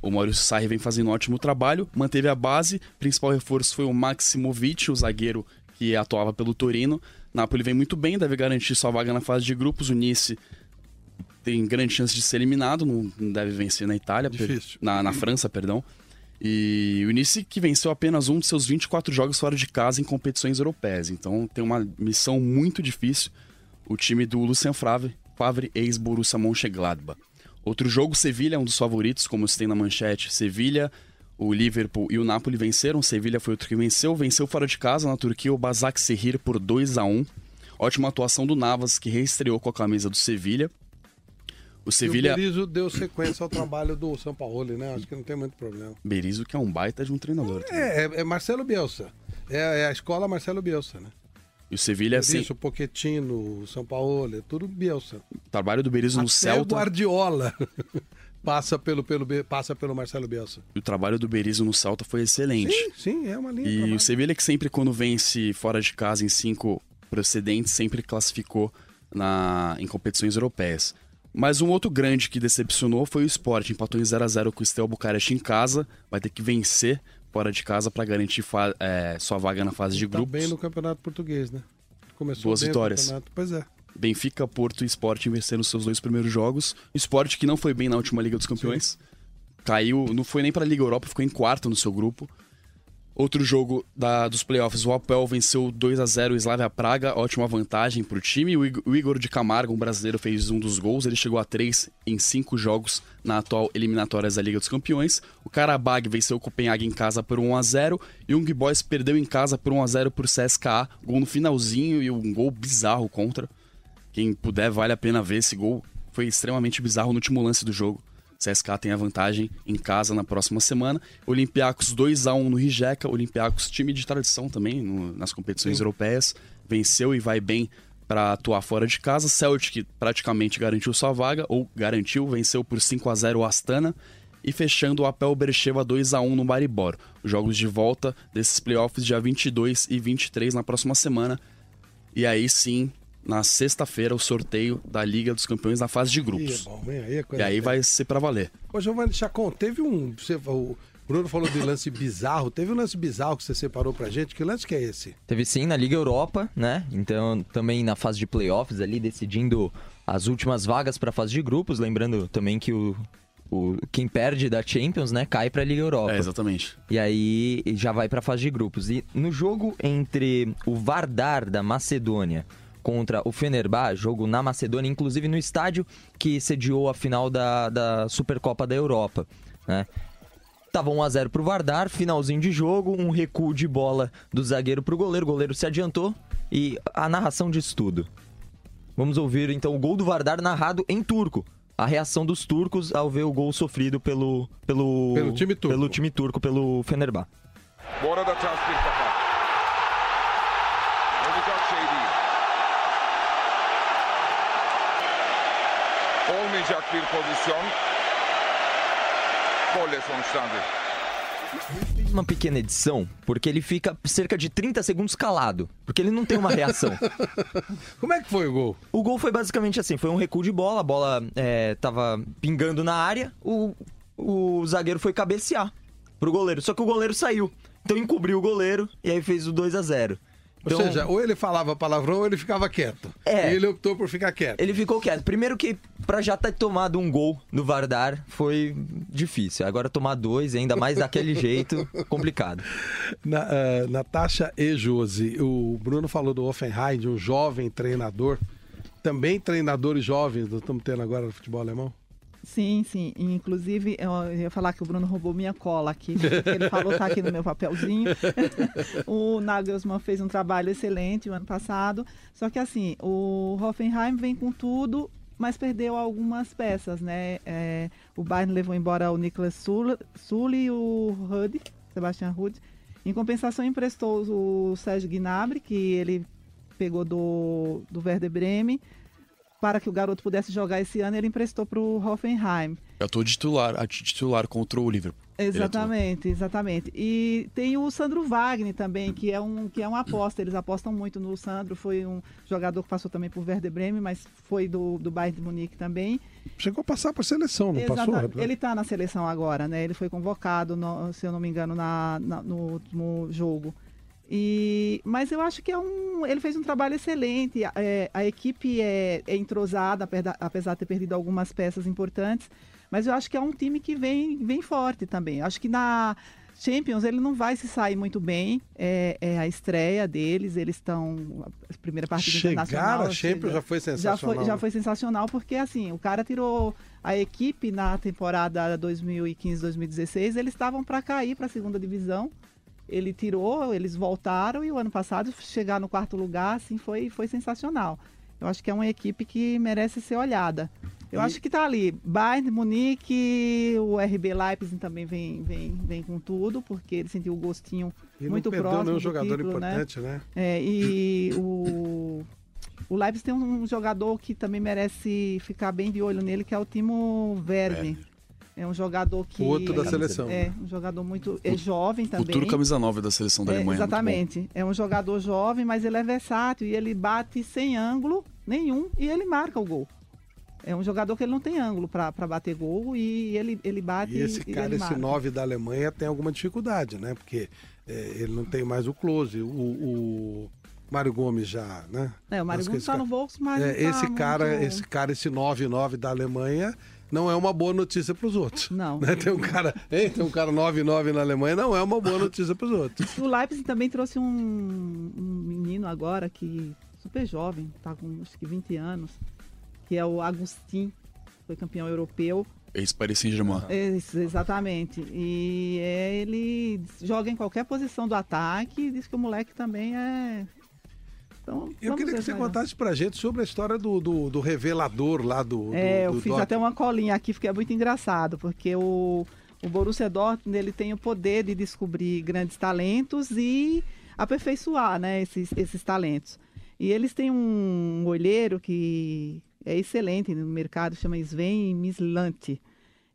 O Maurício Sarri vem fazendo um ótimo trabalho, manteve a base. Principal reforço foi o Maximovic, o zagueiro que atuava pelo Torino. Napoli vem muito bem, deve garantir sua vaga na fase de grupos. O Nice tem grande chance de ser eliminado, não, deve vencer na Itália, Difícil. Na, na França, perdão. E o Nice que venceu apenas um de seus 24 jogos fora de casa em competições europeias. Então tem uma missão muito difícil. O time do Lucien Favre, Favre ex-Borussia Mönchengladbach. Outro jogo, Sevilha é um dos favoritos, como se tem na manchete. Sevilha, o Liverpool e o Napoli venceram. Sevilha foi outro que venceu. Venceu fora de casa na Turquia o Basak Sehir por 2 a 1 Ótima atuação do Navas, que reestreou com a camisa do Sevilha. O Sevilha. O Berizzo deu sequência ao trabalho do São Paulo, né? Acho que não tem muito problema. Berizzo, que é um baita de um treinador. É, é, é Marcelo Bielsa. É, é, a escola Marcelo Bielsa, né? E o Sevilha, sim. Isso, o Pochettino, o São Paulo, é tudo Bielsa. O trabalho do Berizzo no Celta. o Guardiola passa pelo, pelo, passa pelo Marcelo Bielsa. E o trabalho do Berizzo no Celta foi excelente. Sim, sim, é uma linha. E o Sevilha que sempre quando vence fora de casa em cinco procedentes, sempre classificou na, em competições europeias. Mas um outro grande que decepcionou foi o Sport. Empatou em 0 a 0 com o Steaua Bucareste em casa. Vai ter que vencer fora de casa para garantir é, sua vaga na fase de tá grupos. bem no Campeonato Português, né? Começou Duas vitórias. Pois é. Benfica, Porto e Sport venceram seus dois primeiros jogos. O Sport que não foi bem na última Liga dos Campeões. Sim. Caiu, não foi nem para a Liga Europa, ficou em quarto no seu grupo. Outro jogo da, dos playoffs, o Apel venceu 2 a 0 o Slavia Praga, ótima vantagem para o time. O Igor de Camargo, um brasileiro, fez um dos gols. Ele chegou a 3 em 5 jogos na atual eliminatórias da Liga dos Campeões. O Karabag venceu o Copenhague em casa por 1 a 0 e o Young Boys perdeu em casa por 1 a 0 por CSKA. Gol no finalzinho e um gol bizarro contra. Quem puder, vale a pena ver esse gol. Foi extremamente bizarro no último lance do jogo. CSK tem a vantagem em casa na próxima semana. Olympiacos 2 a 1 no Rijeka. Olympiacos, time de tradição também no, nas competições Sim. europeias. Venceu e vai bem para atuar fora de casa. Celtic praticamente garantiu sua vaga, ou garantiu, venceu por 5 a 0 o Astana. E fechando o Apel Bercheva 2 a 1 no Maribor. Jogos de volta desses playoffs dia 22 e 23 na próxima semana. E aí sim, na sexta-feira o sorteio da Liga dos Campeões na fase de grupos. Ih, bom, aí é e aí vai ser para valer. Ô, Giovanni Chacon, teve um. Você, o Bruno falou de lance bizarro. Teve um lance bizarro que você separou pra gente. Que lance que é esse? Teve sim na Liga Europa, né? Então também na fase de playoffs ali, decidindo as últimas vagas para a fase de grupos. Lembrando também que o, o, quem perde da Champions, né, cai para a Liga Europa. É, exatamente. E aí já vai para a fase de grupos. E no jogo entre o Vardar da Macedônia contra o Fenerbahçe, jogo na Macedônia, inclusive no estádio que sediou a final da, da Supercopa da Europa, né? Tava 1x0 pro Vardar, finalzinho de jogo, um recuo de bola do zagueiro pro goleiro, o goleiro se adiantou e a narração disso tudo. Vamos ouvir então o gol do Vardar narrado em turco. A reação dos turcos ao ver o gol sofrido pelo pelo pelo time turco, pelo, time turco, pelo Fenerbahçe. Bu arada olmayacak bir pozisyon golle sonuçlandı. uma pequena edição, porque ele fica cerca de 30 segundos calado, porque ele não tem uma reação. Como é que foi o gol? O gol foi basicamente assim, foi um recuo de bola, a bola é, tava pingando na área, o, o zagueiro foi cabecear pro goleiro, só que o goleiro saiu. Então encobriu o goleiro e aí fez o 2 a 0 então, ou seja, ou ele falava palavrão ou ele ficava quieto. É. E ele optou por ficar quieto. Ele ficou quieto. Primeiro que pra já ter tomado um gol no Vardar foi difícil. Agora tomar dois, ainda mais daquele jeito, complicado. Na, uh, Natasha e Josi, o Bruno falou do Offenheim, um jovem treinador. Também treinadores jovens nós estamos tendo agora no futebol alemão? Sim, sim. Inclusive, eu ia falar que o Bruno roubou minha cola aqui, porque ele falou tá aqui no meu papelzinho. o Nagelsmann fez um trabalho excelente o ano passado, só que assim, o Hoffenheim vem com tudo, mas perdeu algumas peças, né? É, o Bayern levou embora o Niklas Sully e o Rudd, Sebastian Rudd. Em compensação, emprestou o Sérgio Gnabry, que ele pegou do, do Werder Bremen para que o garoto pudesse jogar esse ano, ele emprestou para o Hoffenheim. Eu estou titular, titular contra o Liverpool. Exatamente, exatamente. E tem o Sandro Wagner também, que é um que é uma aposta. Eles apostam muito no Sandro. Foi um jogador que passou também por Werder Bremen, mas foi do, do Bayern de Munique também. Chegou a passar por seleção, não Exata passou? Ele está na seleção agora, né? Ele foi convocado, no, se eu não me engano, na, na no último jogo. E, mas eu acho que é um, ele fez um trabalho excelente. É, a equipe é, é entrosada, apesar de ter perdido algumas peças importantes. Mas eu acho que é um time que vem, vem forte também. Acho que na, Champions, ele não vai se sair muito bem. É, é a estreia deles, eles estão. A primeira partida Chegar internacional. a Champions já foi Já sensacional. foi, já né? foi sensacional, porque assim, o cara tirou a equipe na temporada 2015-2016, eles estavam para cair para a segunda divisão. Ele tirou, eles voltaram e o ano passado chegar no quarto lugar, assim, foi, foi sensacional. Eu acho que é uma equipe que merece ser olhada. Eu E- acho que tá ali, Bayern, Munique, o RB Leipzig também vem, vem, vem com tudo, porque ele sentiu o gostinho E não muito perdeu próximo do jogador título, importante, né? É, e o, o Leipzig tem um jogador que também merece ficar bem de olho nele, que é o Timo Werner. É um jogador que. Outro da seleção. É, um jogador muito. É jovem também. Futuro camisa 9 da seleção da É, Alemanha. bom. exatamente. É um jogador jovem, mas ele é versátil e ele bate sem ângulo nenhum e ele marca o gol. É um jogador que ele não tem ângulo para bater gol e ele, ele bate E esse e cara, ele esse marca. 9 da Alemanha, tem alguma dificuldade, né? Porque é, ele não tem mais o close. O, o Mário Gomes já, né? É, o Mário Gomes esse tá cara- no Volks, mas É, tá esse cara, muito- esse cara, esse 9-9 da Alemanha, não é uma boa notícia para os outros. Não. Né? Tem um cara, hein? tem um cara 9-9 na Alemanha, não é uma boa notícia para os outros. O Leipzig também trouxe um, um menino agora que super jovem, tá com acho que 20 anos, que é o Agustin, foi campeão europeu. Ex-Paris Saint-Germain. Isso, exatamente. E ele joga em qualquer posição do ataque e diz que o moleque também é. Então, Eu queria que você contasse pra gente sobre a história do, do, do revelador lá do. É, do, eu fiz Dortmund. até uma colinha aqui, porque é muito engraçado, porque o, o Borussia Dortmund ele tem o poder de descobrir grandes talentos e aperfeiçoar né, esses, esses talentos. E eles têm um olheiro que é excelente no mercado, chama Sven Mislante.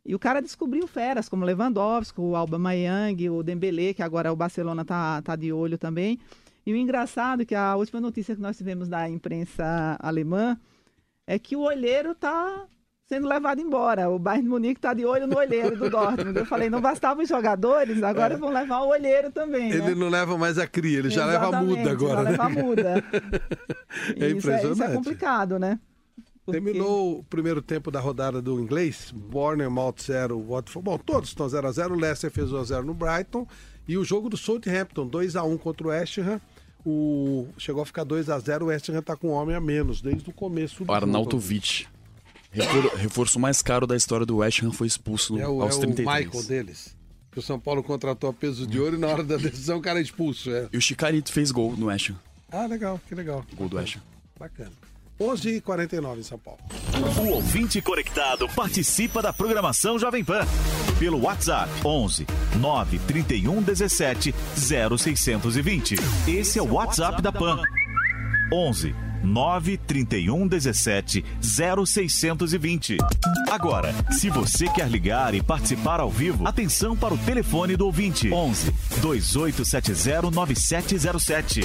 E o cara descobriu feras como Lewandowski, o Alba Mayang, o Dembélé, que agora o Barcelona tá, tá de olho também. E o engraçado é que a última notícia que nós tivemos da imprensa alemã é que o olheiro tá sendo levado embora. O Bayern de Munique tá de olho no olheiro do Dortmund. Eu falei, não bastavam os jogadores, agora vão levar o olheiro também, né? É. Ele não leva mais a cria, ele já leva a Exatamente, muda agora. Já leva a né? muda. É isso, é, isso impressionante. é complicado, né? Terminou o primeiro tempo da rodada do inglês, Bournemouth 0, Watford. Bom, todos estão 0 a 0 o Leicester fez 1 a 0 no Brighton. E o jogo do Southampton, 2 a 1 contra o West Ham. O... Chegou a ficar 2 a 0 o West Ham tá com um homem a menos, desde o começo do O Arnautovic. Refor- reforço mais caro da história do West Ham foi expulso É o, aos é o 33. Michael deles. Que o São Paulo contratou a peso de ouro e na hora da decisão o cara é expulso. É. E o Chicarito fez gol no West Ham. Ah, legal, que legal. Gol do West Ham. Bacana. 11h49 em São Paulo. O ouvinte conectado participa da programação Jovem Pan pelo WhatsApp 11 931 17 0620. Esse é o WhatsApp da Pan. 11 931 17 0620. Agora, se você quer ligar e participar ao vivo, atenção para o telefone do ouvinte 11 2870 9707.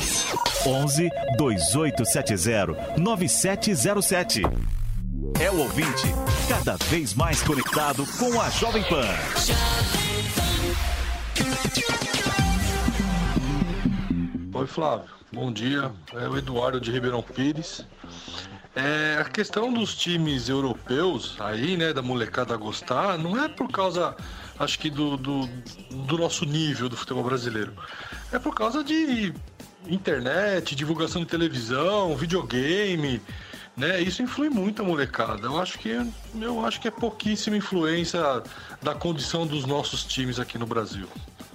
11 2870 9707. É o ouvinte cada vez mais conectado com a Jovem Pan. Oi, Flávio. Bom dia. É o Eduardo de Ribeirão Pires. É, a questão dos times europeus aí, né, da molecada gostar, não é por causa, acho que do, do, do nosso nível do futebol brasileiro. É por causa de internet, divulgação de televisão, videogame, né? Isso influi muito a molecada. Eu acho que eu acho que é pouquíssima influência da condição dos nossos times aqui no Brasil.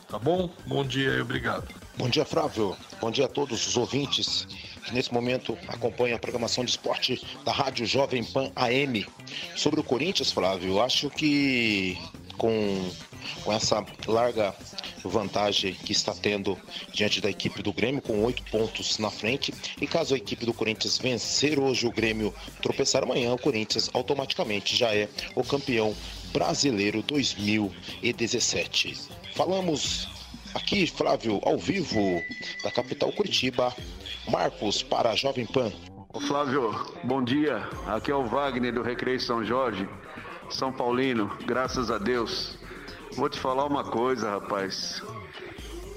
Tá bom? Bom dia e obrigado. Bom dia, Flávio. Bom dia a todos os ouvintes que nesse momento acompanham a programação de esporte da Rádio Jovem Pan AM. Sobre o Corinthians, Flávio, acho que com, com essa larga vantagem que está tendo diante da equipe do Grêmio, com oito pontos na frente, e caso a equipe do Corinthians vencer hoje o Grêmio tropeçar amanhã, o Corinthians automaticamente já é o campeão brasileiro 2017. Falamos aqui, Flávio, ao vivo da capital Curitiba. Marcos para a Jovem Pan. Ô Flávio, bom dia. Aqui é o Wagner do Recreio São Jorge, São Paulino, graças a Deus. Vou te falar uma coisa, rapaz.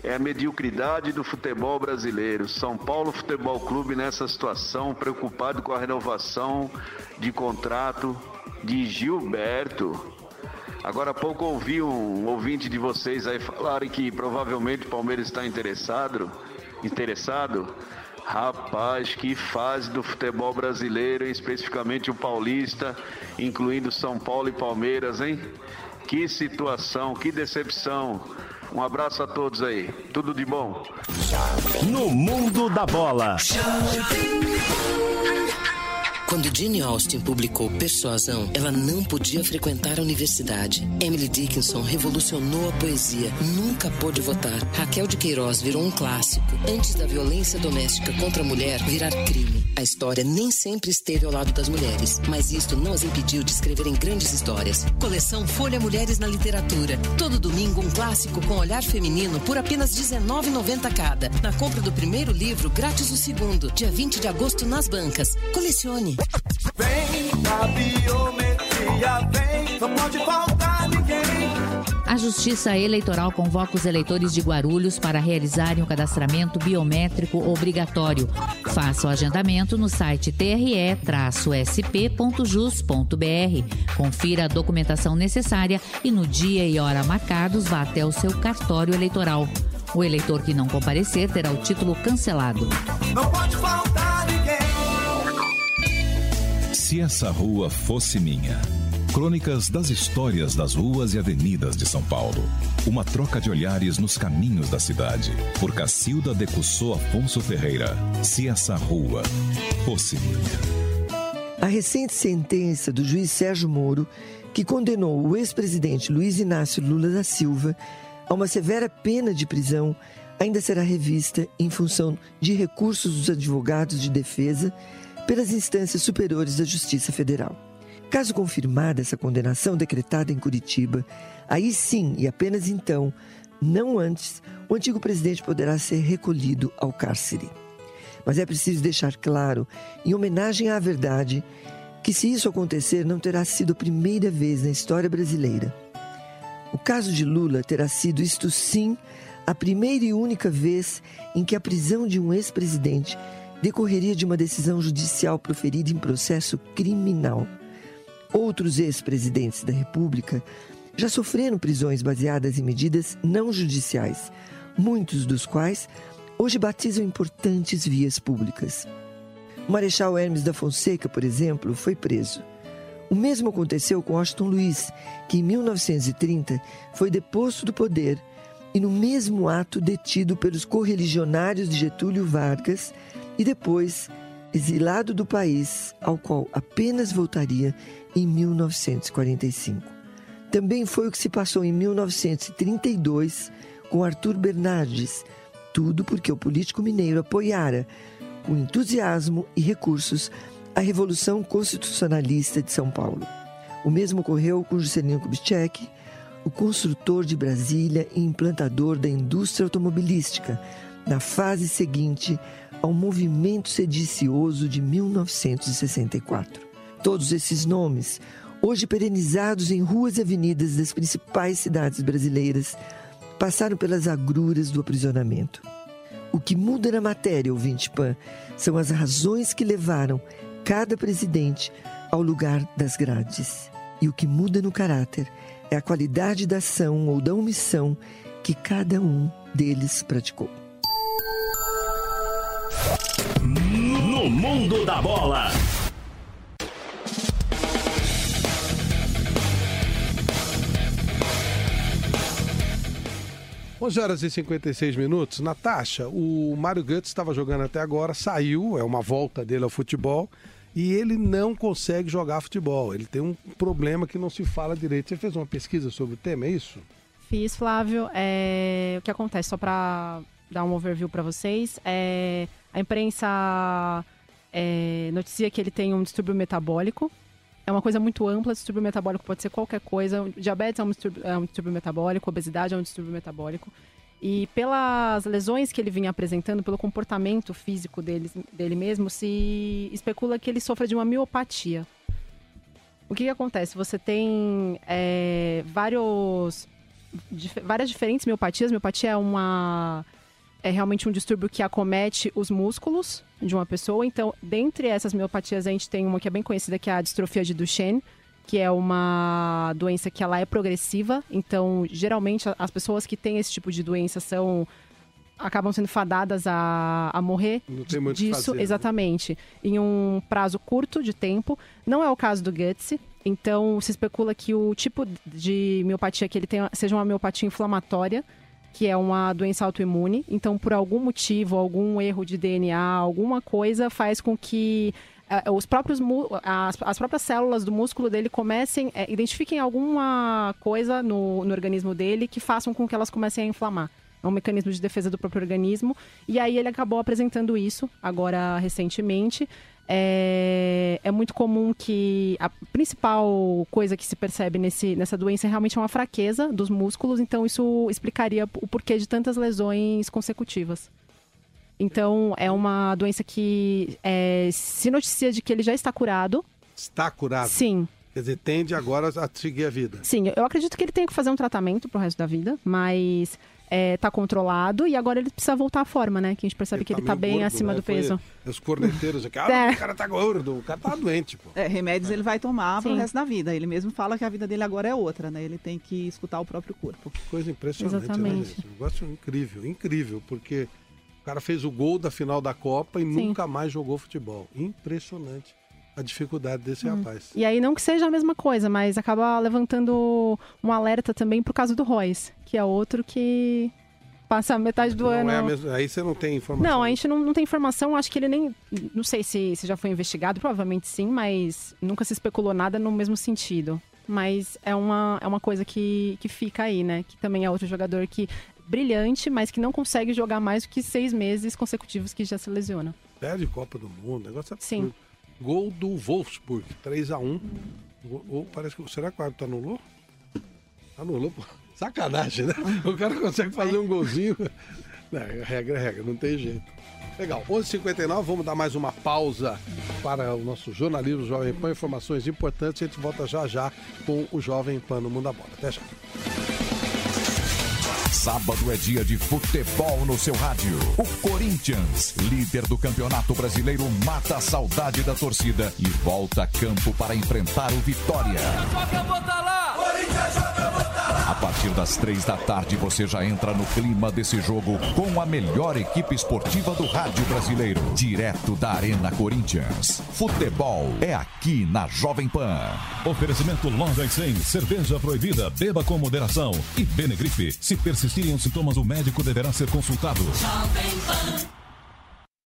É a mediocridade do futebol brasileiro. São Paulo Futebol Clube nessa situação, preocupado com a renovação de contrato de Gilberto. Agora há pouco ouvi um ouvinte de vocês aí falarem que provavelmente o Palmeiras está interessado. Interessado. Rapaz, que fase do futebol brasileiro, especificamente o paulista, incluindo São Paulo e Palmeiras, hein? Que situação, que decepção. Um abraço a todos aí. Tudo de bom. No mundo da bola. Quando Jane Austen publicou Persuasão, ela não podia frequentar a universidade. Emily Dickinson revolucionou a poesia, nunca pôde votar. Raquel de Queiroz virou um clássico. Antes da violência doméstica contra a mulher virar crime. A história nem sempre esteve ao lado das mulheres, mas isto não as impediu de escreverem grandes histórias. Coleção Folha Mulheres na Literatura. Todo domingo um clássico com olhar feminino por apenas R$19,90 cada. Na compra do primeiro livro, grátis o segundo. Dia 20 de agosto nas bancas. Colecione. Vem a biometria, vem, não pode faltar ninguém. A Justiça Eleitoral convoca os eleitores de Guarulhos para realizarem o cadastramento biométrico obrigatório. Faça o agendamento no site tre-sp.jus.br. Confira a documentação necessária e no dia e hora marcados vá até o seu cartório eleitoral. O eleitor que não comparecer terá o título cancelado. Não pode faltar. Se essa rua fosse minha. Crônicas das histórias das ruas e avenidas de São Paulo. Uma troca de olhares nos caminhos da cidade. Por Cacilda Decussou Afonso Ferreira. Se essa rua fosse minha. A recente sentença do juiz Sérgio Moro, que condenou o ex-presidente Luiz Inácio Lula da Silva a uma severa pena de prisão, ainda será revista em função de recursos dos advogados de defesa pelas instâncias superiores da Justiça Federal. Caso confirmada essa condenação decretada em Curitiba, aí sim e apenas então, não antes, o antigo presidente poderá ser recolhido ao cárcere. Mas é preciso deixar claro, em homenagem à verdade, que se isso acontecer não terá sido a primeira vez na história brasileira. O caso de Lula terá sido, isto sim, a primeira e única vez em que a prisão de um ex-presidente decorreria de uma decisão judicial proferida em processo criminal. Outros ex-presidentes da República já sofreram prisões baseadas em medidas não judiciais, muitos dos quais hoje batizam importantes vias públicas. O Marechal Hermes da Fonseca, por exemplo, foi preso. O mesmo aconteceu com Washington Luiz, que em 1930 foi deposto do poder e, no mesmo ato, detido pelos correligionários de Getúlio Vargas e depois exilado do país, ao qual apenas voltaria em 1945. Também foi o que se passou em 1932 com Arthur Bernardes, tudo porque o político mineiro apoiara, com entusiasmo e recursos, a Revolução Constitucionalista de São Paulo. O mesmo ocorreu com Juscelino Kubitschek, o construtor de Brasília e implantador da indústria automobilística, na fase seguinte ao movimento sedicioso de 1964. Todos esses nomes, hoje perenizados em ruas e avenidas das principais cidades brasileiras, passaram pelas agruras do aprisionamento. O que muda na matéria, ouvinte Pan, são as razões que levaram cada presidente ao lugar das grades. E o que muda no caráter é a qualidade da ação ou da omissão que cada um deles praticou. 11 horas e 56 minutos. Natasha, o Mário Götze estava jogando até agora, saiu, é uma volta dele ao futebol, e ele não consegue jogar futebol. Ele tem um problema que não se fala direito. Você fez uma pesquisa sobre o tema, é isso? Fiz, Flávio. É... O que acontece, só para dar um overview para vocês, é... a imprensa é... noticia que ele tem um distúrbio metabólico, é uma coisa muito ampla, distúrbio metabólico pode ser qualquer coisa. Diabetes é um distúrbio, é um distúrbio metabólico, obesidade é um distúrbio metabólico. E pelas lesões que ele vinha apresentando, pelo comportamento físico dele, dele mesmo, se especula que ele sofra de uma miopatia. O que, que acontece? Você tem é, vários, dif várias diferentes miopatias. Miopatia é uma é realmente um distúrbio que acomete os músculos de uma pessoa. Então, dentre essas miopatias, a gente tem uma que é bem conhecida, que é a distrofia de Duchenne, que é uma doença que ela é progressiva. Então, geralmente, as pessoas que têm esse tipo de doença são acabam sendo fadadas a, a morrer Não tem muito disso, fazer, né? exatamente, em um prazo curto de tempo. Não é o caso do Guts. Então, se especula que o tipo de miopatia que ele tem seja uma miopatia inflamatória, que é uma doença autoimune. Então, por algum motivo, algum erro de DNA, alguma coisa faz com que eh, os próprios as, as próprias células do músculo dele comecem, eh, identifiquem alguma coisa no, no organismo dele que façam com que elas comecem a inflamar. É um mecanismo de defesa do próprio organismo. E aí ele acabou apresentando isso agora recentemente. É, é muito comum que a principal coisa que se percebe nesse, nessa doença é realmente uma fraqueza dos músculos, então isso explicaria o porquê de tantas lesões consecutivas. Então, é uma doença que é, se noticia de que ele já está curado. Está curado? Sim. Quer dizer, tende agora a seguir a vida. Sim, eu acredito que ele tenha que fazer um tratamento pro resto da vida, mas é, tá controlado e agora ele precisa voltar à forma, né? Que a gente percebe que ele tá meio bem gordo, acima né? do Foi peso. Os corneteiros aqui, ah, É. o cara tá gordo, o cara tá doente, pô. É, remédios ele vai tomar pro Sim. resto da vida. Ele mesmo fala que a vida dele agora é outra, né? Ele tem que escutar o próprio corpo. Coisa impressionante, Exatamente. né, gente? Um negócio incrível, incrível, porque o cara fez o gol da final da Copa e nunca mais jogou futebol. Impressionante a dificuldade desse Hum. rapaz. E aí, não que seja a mesma coisa, mas acaba levantando um alerta também pro caso do Royce, que é outro que passa metade do Não ano. é mesma, aí você não tem informação. Não, a gente não, não tem informação. Acho que ele nem. Não sei se, se já foi investigado, provavelmente sim, mas nunca se especulou nada no mesmo sentido. Mas é uma, é uma coisa que, que fica aí, né? Que também é outro jogador que. Brilhante, mas que não consegue jogar mais do que seis meses consecutivos que já se lesiona. Perde Copa do Mundo, negócio Sim. Gol do Wolfsburg, 3x1. Gol- Ou parece que. Será que o árbitro anulou? Anulou, pô. Sacanagem, né? O cara consegue fazer um golzinho. Não, regra é regra, não tem jeito. Legal, 11h59, vamos dar mais uma pausa para o nosso jornalismo Jovem Pan, informações importantes. A gente volta já já com o Jovem Pan no Mundo da Bola. Até já. Sábado é dia de futebol no seu rádio. O Corinthians, líder do Campeonato Brasileiro, mata a saudade da torcida e volta a campo para enfrentar o Vitória. A partir das três da tarde você já entra no clima desse jogo com a melhor equipe esportiva do rádio brasileiro, direto da Arena Corinthians. Futebol é aqui na Jovem Pan. Oferecimento Longa e 100, cerveja proibida, beba com moderação. E Benegrife, se persistirem os sintomas, o médico deverá ser consultado. Jovem Pan.